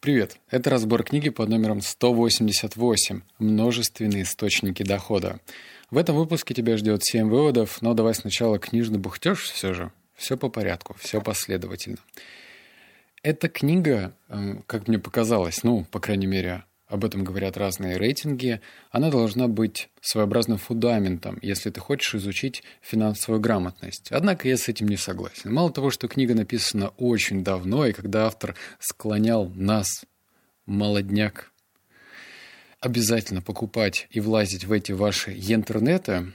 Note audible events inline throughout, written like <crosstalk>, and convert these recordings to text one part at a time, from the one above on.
Привет! Это разбор книги под номером 188 «Множественные источники дохода». В этом выпуске тебя ждет 7 выводов, но давай сначала книжный бухтеж все же. Все по порядку, все последовательно. Эта книга, эм, как мне показалось, ну, по крайней мере, об этом говорят разные рейтинги, она должна быть своеобразным фундаментом, если ты хочешь изучить финансовую грамотность. Однако я с этим не согласен. Мало того, что книга написана очень давно, и когда автор склонял нас, молодняк, обязательно покупать и влазить в эти ваши интернеты,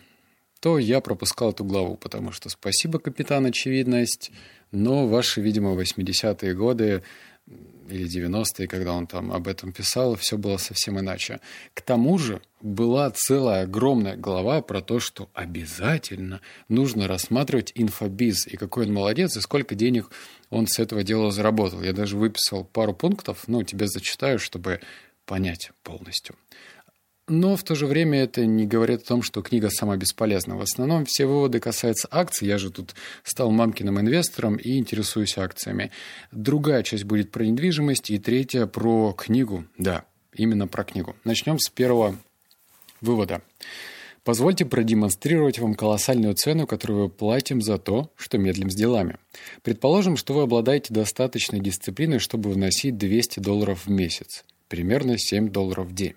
то я пропускал эту главу, потому что спасибо, капитан Очевидность, но ваши, видимо, 80-е годы или 90-е, когда он там об этом писал, все было совсем иначе. К тому же была целая огромная глава про то, что обязательно нужно рассматривать инфобиз, и какой он молодец, и сколько денег он с этого дела заработал. Я даже выписал пару пунктов, ну, тебе зачитаю, чтобы понять полностью. Но в то же время это не говорит о том, что книга сама бесполезна. В основном все выводы касаются акций. Я же тут стал мамкиным инвестором и интересуюсь акциями. Другая часть будет про недвижимость и третья про книгу. Да, именно про книгу. Начнем с первого вывода. Позвольте продемонстрировать вам колоссальную цену, которую мы платим за то, что медлим с делами. Предположим, что вы обладаете достаточной дисциплиной, чтобы вносить 200 долларов в месяц, примерно 7 долларов в день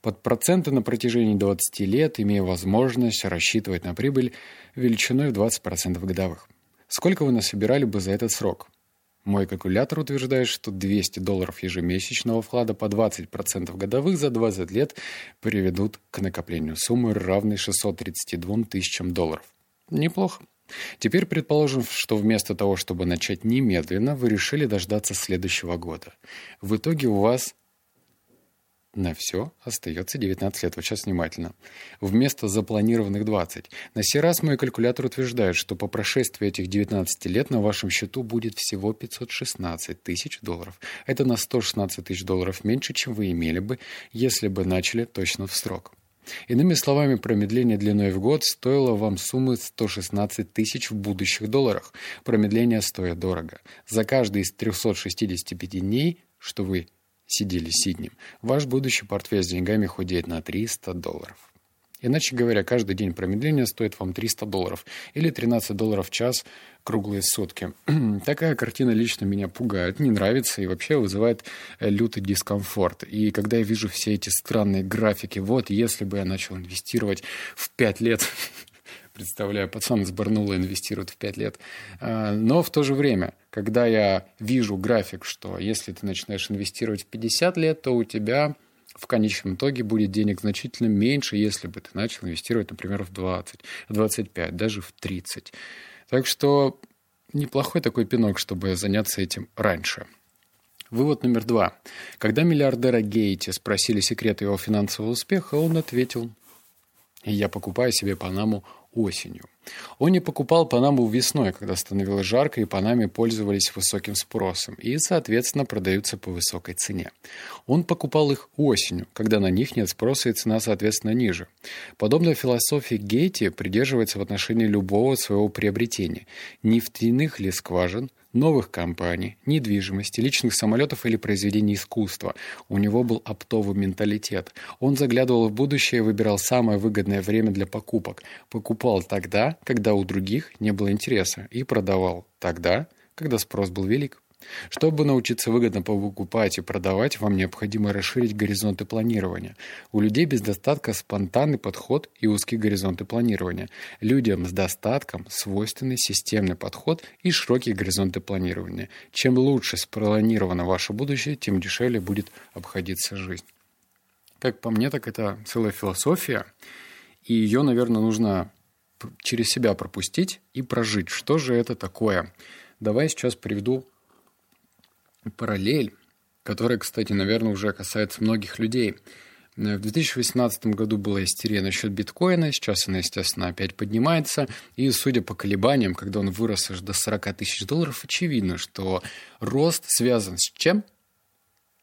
под проценты на протяжении 20 лет, имея возможность рассчитывать на прибыль величиной в 20% годовых. Сколько вы насобирали бы за этот срок? Мой калькулятор утверждает, что 200 долларов ежемесячного вклада по 20% годовых за 20 лет приведут к накоплению суммы, равной 632 тысячам долларов. Неплохо. Теперь предположим, что вместо того, чтобы начать немедленно, вы решили дождаться следующего года. В итоге у вас на все остается 19 лет. Вот сейчас внимательно. Вместо запланированных 20. На сей раз мой калькулятор утверждает, что по прошествии этих 19 лет на вашем счету будет всего 516 тысяч долларов. Это на 116 тысяч долларов меньше, чем вы имели бы, если бы начали точно в срок. Иными словами, промедление длиной в год стоило вам суммы 116 тысяч в будущих долларах. Промедление стоит дорого. За каждый из 365 дней, что вы сидели сиднем, ваш будущий портфель с деньгами худеет на 300 долларов. Иначе говоря, каждый день промедления стоит вам 300 долларов или 13 долларов в час круглые сутки. <clears throat> Такая картина лично меня пугает, не нравится и вообще вызывает э, лютый дискомфорт. И когда я вижу все эти странные графики, вот если бы я начал инвестировать в 5 лет <laughs> представляю, пацан из Барнула инвестирует в 5 лет. А, но в то же время, когда я вижу график, что если ты начинаешь инвестировать в 50 лет, то у тебя в конечном итоге будет денег значительно меньше, если бы ты начал инвестировать, например, в 20, в 25, даже в 30. Так что неплохой такой пинок, чтобы заняться этим раньше. Вывод номер два. Когда миллиардера Гейти спросили секреты его финансового успеха, он ответил, «Я покупаю себе Панаму осенью. Он не покупал Панаму весной, когда становилось жарко, и Панаме пользовались высоким спросом, и, соответственно, продаются по высокой цене. Он покупал их осенью, когда на них нет спроса и цена, соответственно, ниже. Подобная философия Гейти придерживается в отношении любого своего приобретения. Нефтяных ли скважин – новых компаний, недвижимости, личных самолетов или произведений искусства. У него был оптовый менталитет. Он заглядывал в будущее и выбирал самое выгодное время для покупок. Покупал тогда, когда у других не было интереса, и продавал тогда, когда спрос был велик. Чтобы научиться выгодно покупать и продавать, вам необходимо расширить горизонты планирования. У людей без достатка спонтанный подход и узкие горизонты планирования. Людям с достатком свойственны системный подход и широкие горизонты планирования. Чем лучше спланировано ваше будущее, тем дешевле будет обходиться жизнь. Как по мне, так это целая философия, и ее, наверное, нужно через себя пропустить и прожить. Что же это такое? Давай сейчас приведу параллель, которая, кстати, наверное, уже касается многих людей. В 2018 году была истерия насчет биткоина, сейчас она, естественно, опять поднимается, и, судя по колебаниям, когда он вырос аж до 40 тысяч долларов, очевидно, что рост связан с чем?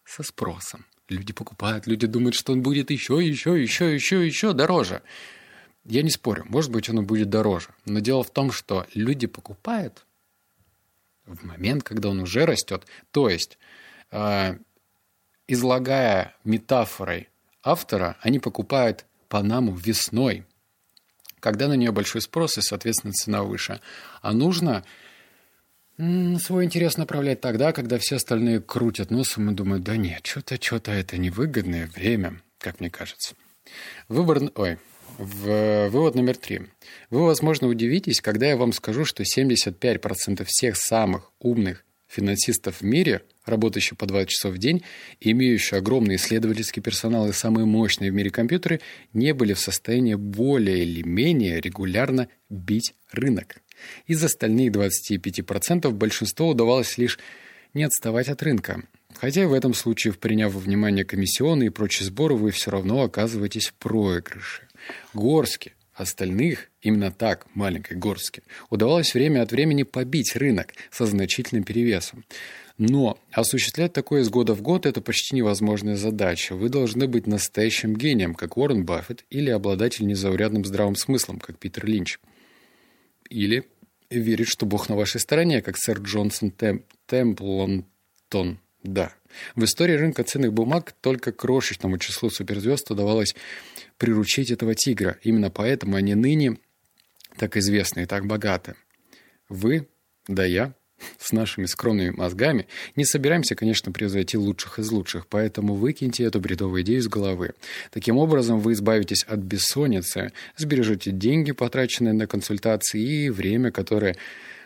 Со спросом. Люди покупают, люди думают, что он будет еще, еще, еще, еще, еще дороже. Я не спорю, может быть, он будет дороже. Но дело в том, что люди покупают в момент, когда он уже растет. То есть э, излагая метафорой автора, они покупают Панаму весной, когда на нее большой спрос и, соответственно, цена выше. А нужно свой интерес направлять тогда, когда все остальные крутят носом и думают, да нет, что-то, что-то это невыгодное время, как мне кажется. Выбор... Ой, в... Вывод номер три. Вы, возможно, удивитесь, когда я вам скажу, что 75% всех самых умных финансистов в мире, работающих по 20 часов в день, имеющие огромный исследовательский персонал и самые мощные в мире компьютеры, не были в состоянии более или менее регулярно бить рынок. Из остальных 25% большинству удавалось лишь не отставать от рынка. Хотя в этом случае, приняв во внимание комиссионные и прочие сборы, вы все равно оказываетесь в проигрыше. Горски Остальных, именно так, маленькой горстке, удавалось время от времени побить рынок со значительным перевесом. Но осуществлять такое из года в год – это почти невозможная задача. Вы должны быть настоящим гением, как Уоррен Баффет, или обладатель незаурядным здравым смыслом, как Питер Линч. Или верить, что Бог на вашей стороне, как сэр Джонсон Тем... Темплонтон. Да. В истории рынка ценных бумаг только крошечному числу суперзвезд удавалось приручить этого тигра. Именно поэтому они ныне так известны и так богаты. Вы, да я, <laughs> с нашими скромными мозгами не собираемся, конечно, превзойти лучших из лучших, поэтому выкиньте эту бредовую идею из головы. Таким образом, вы избавитесь от бессонницы, сбережете деньги, потраченные на консультации, и время, которое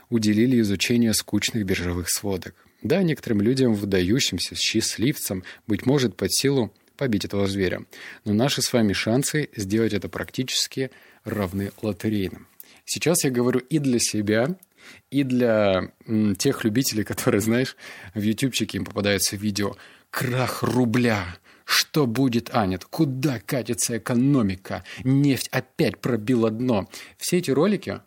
уделили изучению скучных биржевых сводок. Да, некоторым людям, выдающимся, счастливцам, быть может, под силу побить этого зверя. Но наши с вами шансы сделать это практически равны лотерейным. Сейчас я говорю и для себя, и для тех любителей, <laughs> которые, знаешь, в ютубчике им попадаются видео «Крах рубля», что будет, а нет, куда катится экономика? Нефть опять пробила дно. Все эти ролики,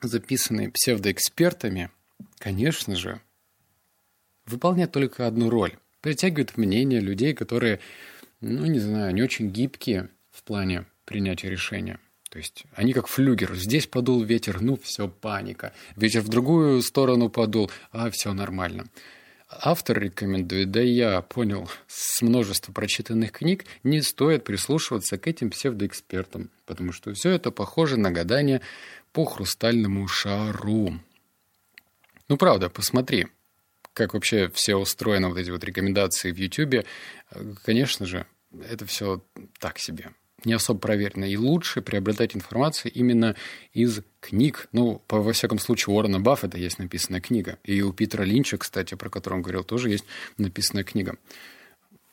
записанные псевдоэкспертами, конечно же, выполняют только одну роль притягивает мнение людей, которые, ну, не знаю, не очень гибкие в плане принятия решения. То есть они как флюгер. Здесь подул ветер, ну все, паника. Ветер в другую сторону подул, а все нормально. Автор рекомендует, да и я понял с множества прочитанных книг, не стоит прислушиваться к этим псевдоэкспертам, потому что все это похоже на гадание по хрустальному шару. Ну правда, посмотри, как вообще все устроено, вот эти вот рекомендации в YouTube, конечно же, это все так себе не особо проверено. И лучше приобретать информацию именно из книг. Ну, по, во всяком случае, у Уоррена Баффета есть написанная книга. И у Питера Линча, кстати, про которого он говорил, тоже есть написанная книга.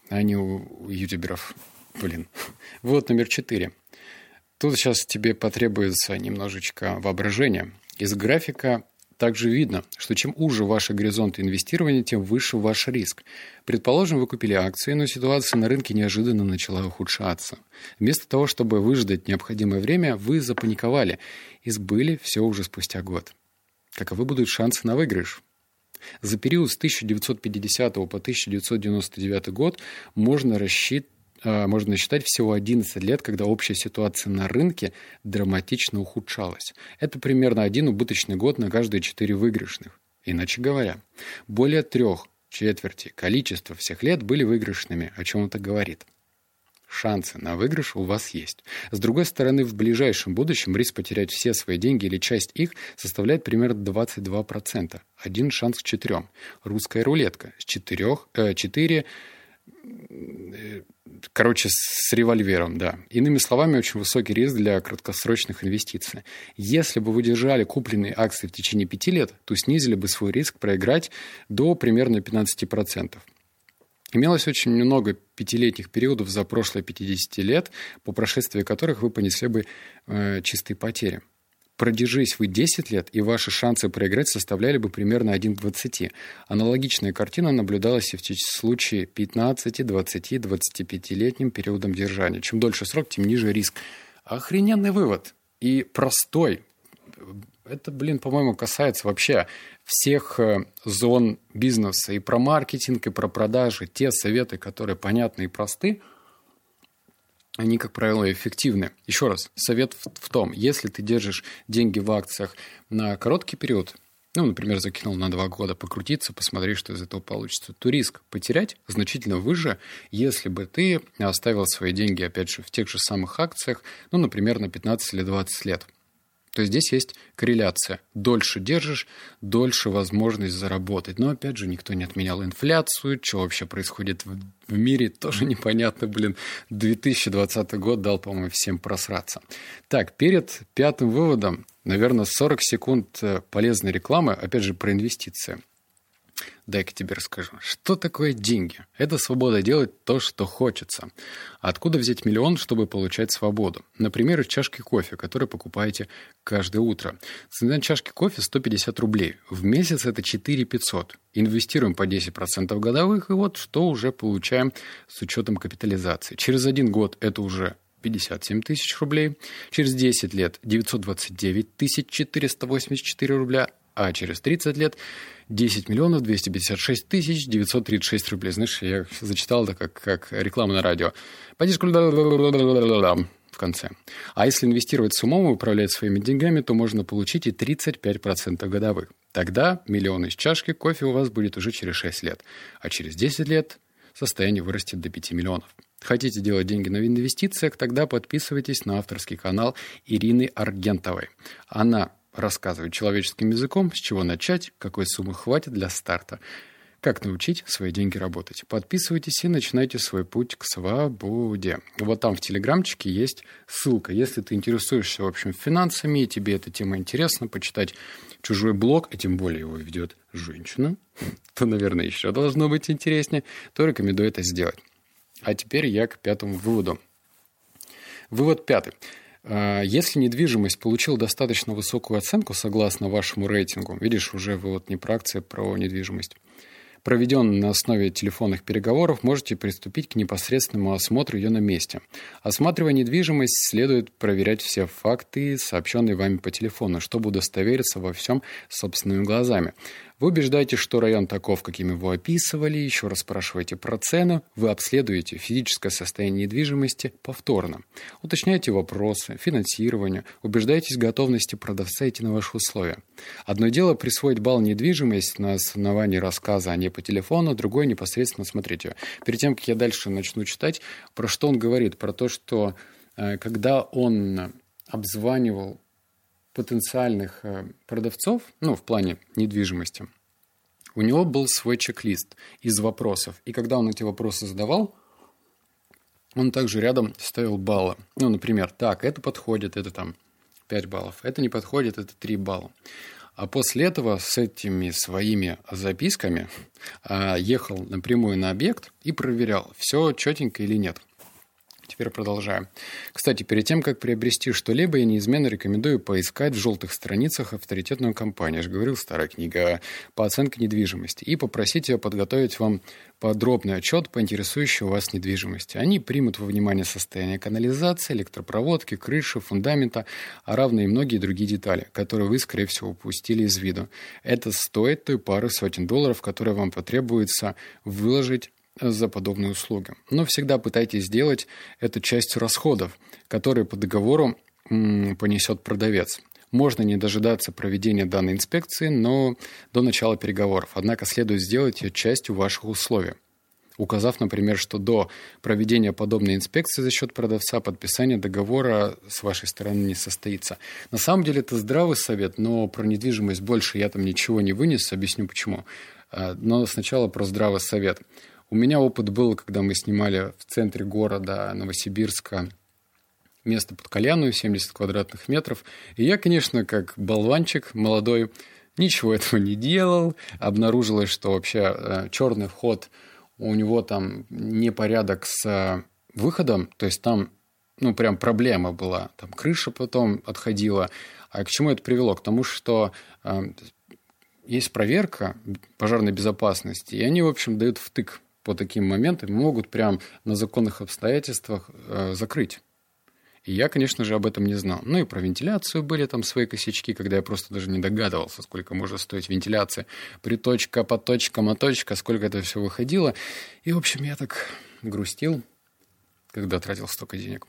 А не у ютуберов. Блин. <laughs> Вот номер четыре. Тут сейчас тебе потребуется немножечко воображения. Из графика также видно, что чем уже ваши горизонты инвестирования, тем выше ваш риск. Предположим, вы купили акции, но ситуация на рынке неожиданно начала ухудшаться. Вместо того, чтобы выждать необходимое время, вы запаниковали и сбыли все уже спустя год. Каковы будут шансы на выигрыш? За период с 1950 по 1999 год можно рассчитывать можно считать всего 11 лет, когда общая ситуация на рынке драматично ухудшалась. Это примерно один убыточный год на каждые четыре выигрышных. Иначе говоря, более трех четверти количества всех лет были выигрышными, о чем это говорит. Шансы на выигрыш у вас есть. С другой стороны, в ближайшем будущем риск потерять все свои деньги или часть их составляет примерно 22%. Один шанс к четырем. Русская рулетка с четырех, э, 4 Короче, с револьвером, да. Иными словами, очень высокий риск для краткосрочных инвестиций. Если бы вы держали купленные акции в течение пяти лет, то снизили бы свой риск проиграть до примерно 15%. Имелось очень много пятилетних периодов за прошлые 50 лет, по прошествии которых вы понесли бы э, чистые потери. Продержись вы 10 лет, и ваши шансы проиграть составляли бы примерно 1 к 20. Аналогичная картина наблюдалась и в случае 15, 20, 25-летним периодом держания. Чем дольше срок, тем ниже риск. Охрененный вывод. И простой. Это, блин, по-моему, касается вообще всех э, зон бизнеса. И про маркетинг, и про продажи. Те советы, которые понятны и просты – они, как правило, эффективны. Еще раз, совет в, том, если ты держишь деньги в акциях на короткий период, Ну, например, закинул на два года покрутиться, посмотреть, что из этого получится. То риск потерять значительно выше, если бы ты оставил свои деньги, опять же, в тех же самых акциях, ну, например, на 15 или 20 лет. То есть здесь есть корреляция. Дольше держишь, дольше возможность заработать. Но опять же, никто не отменял инфляцию. Что вообще происходит в, в мире, <laughs> тоже непонятно, блин. 2020 год дал, по-моему, всем просраться. Так, перед пятым выводом, наверное, 40 секунд э, полезной рекламы, опять же, про инвестиции. Дай-ка тебе расскажу. Что такое деньги? Это свобода делать то, что хочется. Откуда взять миллион, чтобы получать свободу? Например, из чашки кофе, который покупаете каждое утро. Цена чашки кофе 150 рублей. В месяц это 4 500. Инвестируем по 10% годовых, и вот что уже получаем с учетом капитализации. Через один год это уже 57 тысяч рублей. Через 10 лет 929 тысяч 484 рубля а через 30 лет 10 миллионов 256 тысяч 936 рублей. Знаешь, я зачитал это как, как реклама на радио. Поддержку в конце. А если инвестировать с умом и управлять своими деньгами, то можно получить и 35% годовых. Тогда миллион из чашки кофе у вас будет уже через 6 лет. А через 10 лет состояние вырастет до 5 миллионов. Хотите делать деньги на инвестициях, тогда подписывайтесь на авторский канал Ирины Аргентовой. Она рассказывать человеческим языком, с чего начать, какой суммы хватит для старта, как научить свои деньги работать. Подписывайтесь и начинайте свой путь к свободе. Вот там в Телеграмчике есть ссылка. Если ты интересуешься, в общем, финансами, и тебе эта тема интересна, почитать чужой блог, а тем более его ведет женщина, <laughs> то, наверное, еще должно быть интереснее, то рекомендую это сделать. А теперь я к пятому выводу. Вывод пятый. А, если недвижимость получила достаточно высокую оценку согласно вашему рейтингу, видишь, уже вот не про акции, а про недвижимость, проведен на основе телефонных переговоров, можете приступить к непосредственному осмотру ее на месте. Осматривая недвижимость, следует проверять все факты, сообщенные вами по телефону, чтобы удостовериться во всем собственными глазами. Вы убеждаете, что район таков, каким его описывали, еще раз спрашиваете про цену, вы обследуете физическое состояние недвижимости повторно. Уточняете вопросы, финансирование, убеждаетесь в готовности продавца идти на ваши условия. Одно дело присвоить балл недвижимость на основании рассказа, а не по телефону, другое непосредственно смотреть ее. Перед тем, как я дальше начну читать, про что он говорит, про то, что э, когда он обзванивал потенциальных э, продавцов, ну, в плане недвижимости, у него был свой чек-лист из вопросов. И когда он эти вопросы задавал, он также рядом ставил баллы. Ну, например, так, это подходит, это там 5 баллов, это не подходит, это 3 балла. А после этого с этими своими записками а, ехал напрямую на объект и проверял, все четенько или нет. Теперь продолжаем. Кстати, перед тем, как приобрести что-либо, я неизменно рекомендую поискать в желтых страницах авторитетную компанию, я же говорил, старая книга по оценке недвижимости, и попросить ее подготовить вам подробный отчет по интересующей вас недвижимости. Они примут во внимание состояние канализации, электропроводки, крыши, фундамента, а равно и многие другие детали, которые вы, скорее всего, упустили из виду. Это стоит той пары сотен долларов, которые вам потребуется выложить за подобные услуги. Но всегда пытайтесь сделать это частью расходов, которые по договору понесет продавец. Можно не дожидаться проведения данной инспекции, но до начала переговоров. Однако следует сделать ее частью ваших условий указав, например, что до проведения подобной инспекции за счет продавца подписание договора с вашей стороны не состоится. На самом деле это здравый совет, но про недвижимость больше я там ничего не вынес, объясню почему. А, но сначала про здравый совет. У меня опыт был, когда мы снимали в центре города Новосибирска место под кальяну, 70 квадратных метров. И я, конечно, как болванчик молодой, ничего этого не делал. Обнаружилось, что вообще э, черный вход, у него там непорядок с э, выходом, то есть там ну, прям проблема была. Там крыша потом отходила. А к чему это привело? К тому, что э, есть проверка пожарной безопасности, и они, в общем, дают втык по таким моментам могут прям на законных обстоятельствах э, закрыть. И я, конечно же, об этом не знал. Ну и про вентиляцию были там свои косячки, когда я просто даже не догадывался, сколько может стоить вентиляция. Приточка, поточка, моточка, сколько это все выходило. И, в общем, я так грустил, когда тратил столько денег.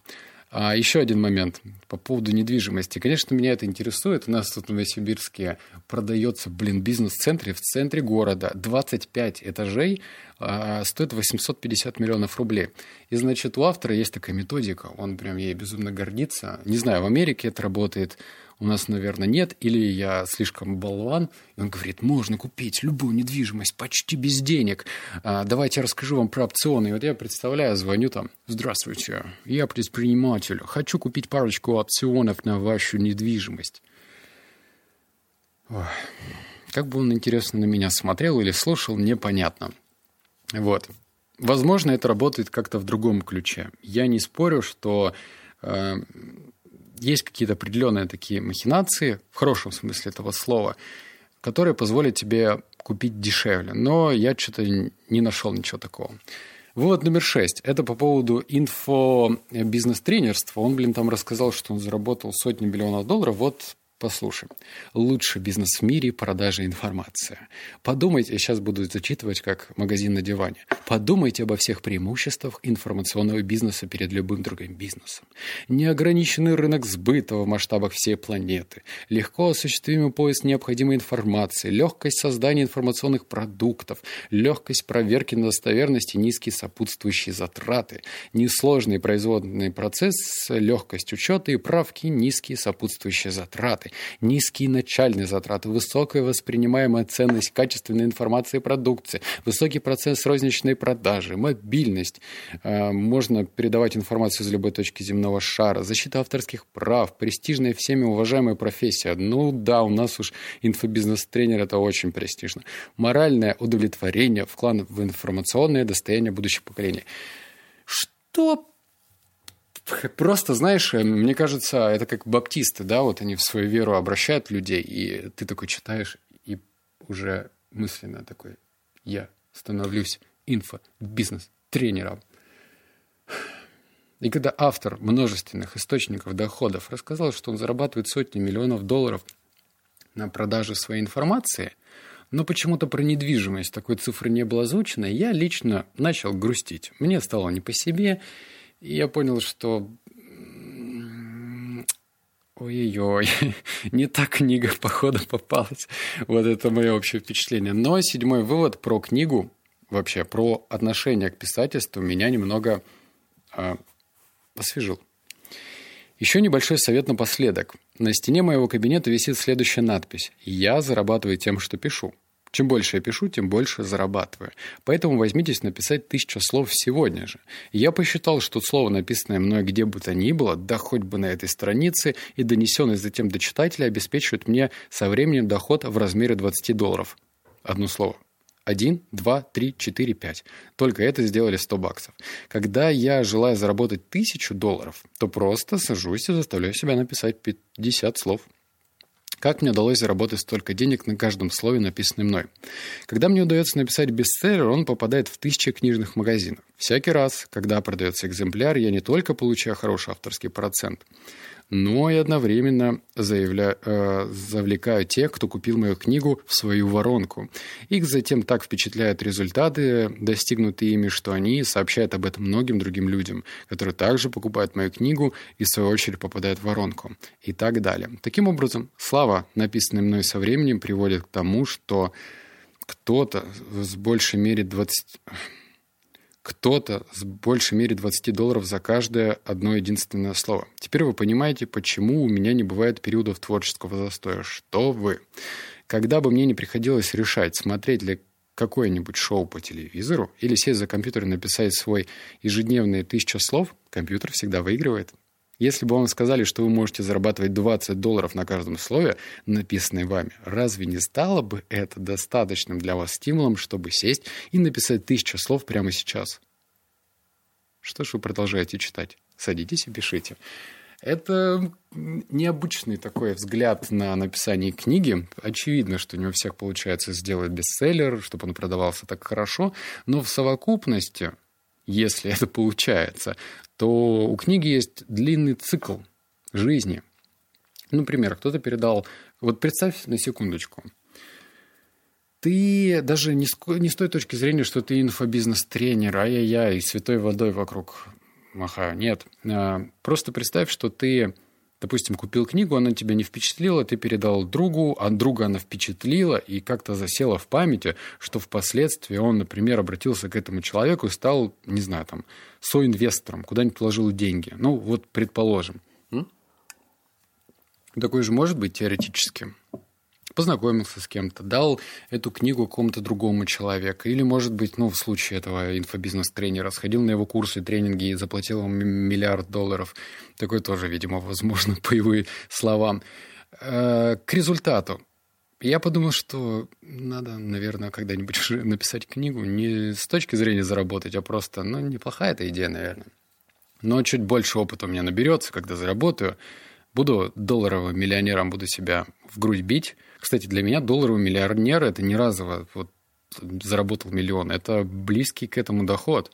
А еще один момент по поводу недвижимости. Конечно, меня это интересует. У нас тут в Новосибирске продается, блин, бизнес-центре в центре города. 25 этажей, а, стоит 850 миллионов рублей. И, значит, у автора есть такая методика. Он прям ей безумно гордится. Не знаю, в Америке это работает у нас, наверное, нет, или я слишком болван. И он говорит, можно купить любую недвижимость почти без денег. А, давайте я расскажу вам про опционы. И вот я представляю, звоню там, здравствуйте, я предприниматель, хочу купить парочку опционов на вашу недвижимость. Ой. Как бы он, интересно, на меня смотрел или слушал, непонятно. Вот. Возможно, это работает как-то в другом ключе. Я не спорю, что э, есть какие-то определенные такие махинации, в хорошем смысле этого слова, которые позволят тебе купить дешевле. Но я что-то не нашел ничего такого. Вывод номер шесть. Это по поводу инфо-бизнес-тренерства. Он, блин, там рассказал, что он заработал сотни миллионов долларов. Вот Послушай. Лучший бизнес в мире – продажа информации. Подумайте, я сейчас буду зачитывать как магазин на диване. Подумайте обо всех преимуществах информационного бизнеса перед любым другим бизнесом. Неограниченный рынок сбыта в масштабах всей планеты, легко осуществимый поиск необходимой информации, легкость создания информационных продуктов, легкость проверки на достоверность низкие сопутствующие затраты, несложный производственный процесс, легкость учета и правки, низкие сопутствующие затраты, низкие начальные затраты, высокая воспринимаемая ценность качественной информации и продукции, высокий процесс розничной продажи, мобильность. Э, можно передавать информацию из любой точки земного шара, защита авторских прав, престижная всеми уважаемая профессия. Ну да, у нас уж инфобизнес-тренер это очень престижно. Моральное удовлетворение, вклад в информационное достояние будущих поколений. Что Просто, знаешь, э, мне кажется, это как баптисты, да, вот они в свою веру обращают людей, и ты такой читаешь, и уже мысленно такой, я становлюсь инфо-бизнес-тренером. И когда автор множественных источников доходов рассказал, что он зарабатывает сотни миллионов долларов на продаже своей информации, но почему-то про недвижимость такой цифры не было озвучено, я лично начал грустить. Мне стало не по себе, и я понял, что Ой-ой-ой, <laughs> не та книга, походу, попалась. Вот это мое общее впечатление. Но седьмой вывод про книгу, вообще про отношение к писательству меня немного э, освежил. Еще небольшой совет напоследок. На стене моего кабинета висит следующая надпись. «Я зарабатываю тем, что пишу». Чем больше я пишу, тем больше зарабатываю. Поэтому возьмитесь написать тысячу слов сегодня же. Я посчитал, что слово, написанное мной где бы то ни было, да хоть бы на этой странице, и донесенное затем до читателя, обеспечивает мне со временем доход в размере 20 долларов. Одно слово. Один, два, три, четыре, пять. Только это сделали 100 баксов. Когда я желаю заработать тысячу долларов, то просто сажусь и заставляю себя написать 50 слов. Как мне удалось заработать столько денег на каждом слове, написанном мной? Когда мне удается написать бестселлер, он попадает в тысячи книжных магазинов. Всякий раз, когда продается экземпляр, я не только получаю хороший авторский процент, но и одновременно заявля... э, завлекаю тех, кто купил мою книгу, в свою воронку. Их затем так впечатляют результаты, достигнутые ими, что они сообщают об этом многим другим людям, которые также покупают мою книгу и, в свою очередь, попадают в воронку и так далее. Таким образом, слава, написанная мной со временем, приводит к тому, что кто-то с большей мере 20 кто-то с большей мере 20 долларов за каждое одно единственное слово. Теперь вы понимаете, почему у меня не бывает периодов творческого застоя. Что вы? Когда бы мне не приходилось решать, смотреть ли какое-нибудь шоу по телевизору или сесть за компьютер и написать свой ежедневные тысяча слов, компьютер всегда выигрывает. Если бы вам сказали, что вы можете зарабатывать 20 долларов на каждом слове, написанное вами, разве не стало бы это достаточным для вас стимулом, чтобы сесть и написать тысячу слов прямо сейчас? Что ж вы продолжаете читать? Садитесь и пишите. Это необычный такой взгляд на написание книги. Очевидно, что не у всех получается сделать бестселлер, чтобы он продавался так хорошо, но в совокупности если это получается, то у книги есть длинный цикл жизни. Например, кто-то передал... Вот представь на секундочку. Ты даже не с, не с той точки зрения, что ты инфобизнес-тренер, ай-яй-яй, святой водой вокруг махаю. Нет. А, просто представь, что ты допустим, купил книгу, она тебя не впечатлила, ты передал другу, а друга она впечатлила и как-то засела в памяти, что впоследствии он, например, обратился к этому человеку и стал, не знаю, там, соинвестором, куда-нибудь положил деньги. Ну, вот предположим. Такое же может быть теоретически познакомился с кем-то, дал эту книгу какому-то другому человеку. Или, может быть, ну, в случае этого инфобизнес-тренера, сходил на его курсы, тренинги и заплатил ему миллиард долларов. Такое тоже, видимо, возможно, <laughs> по его словам. Э, к результату. Я подумал, что надо, наверное, когда-нибудь уже <laughs> написать книгу не с точки зрения заработать, а просто, ну, неплохая эта идея, наверное. Но чуть больше опыта у меня наберется, когда заработаю. Буду долларовым миллионером, буду себя в грудь бить, кстати, для меня долларовый миллионер – это не разово вот, заработал миллион. Это близкий к этому доход,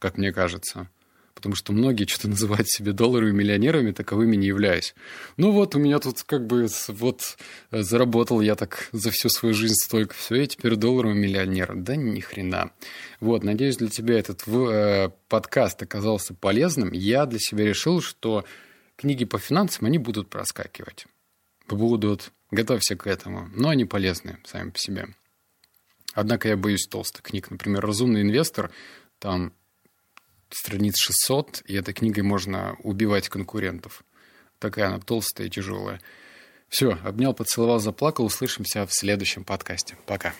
как мне кажется. Потому что многие что-то <laughs> называют себя долларовыми миллионерами, таковыми не являюсь. Ну вот, у меня тут как бы вот заработал я так за всю свою жизнь столько, все, я теперь долларовый миллионер. Да ни хрена. Вот, надеюсь, для тебя этот э, подкаст оказался полезным. Я для себя решил, что книги по финансам, они будут проскакивать. Будут Готовься к этому. Но они полезны сами по себе. Однако я боюсь толстых книг. Например, «Разумный инвестор», там страниц 600, и этой книгой можно убивать конкурентов. Такая она толстая и тяжелая. Все, обнял, поцеловал, заплакал. Услышимся в следующем подкасте. Пока.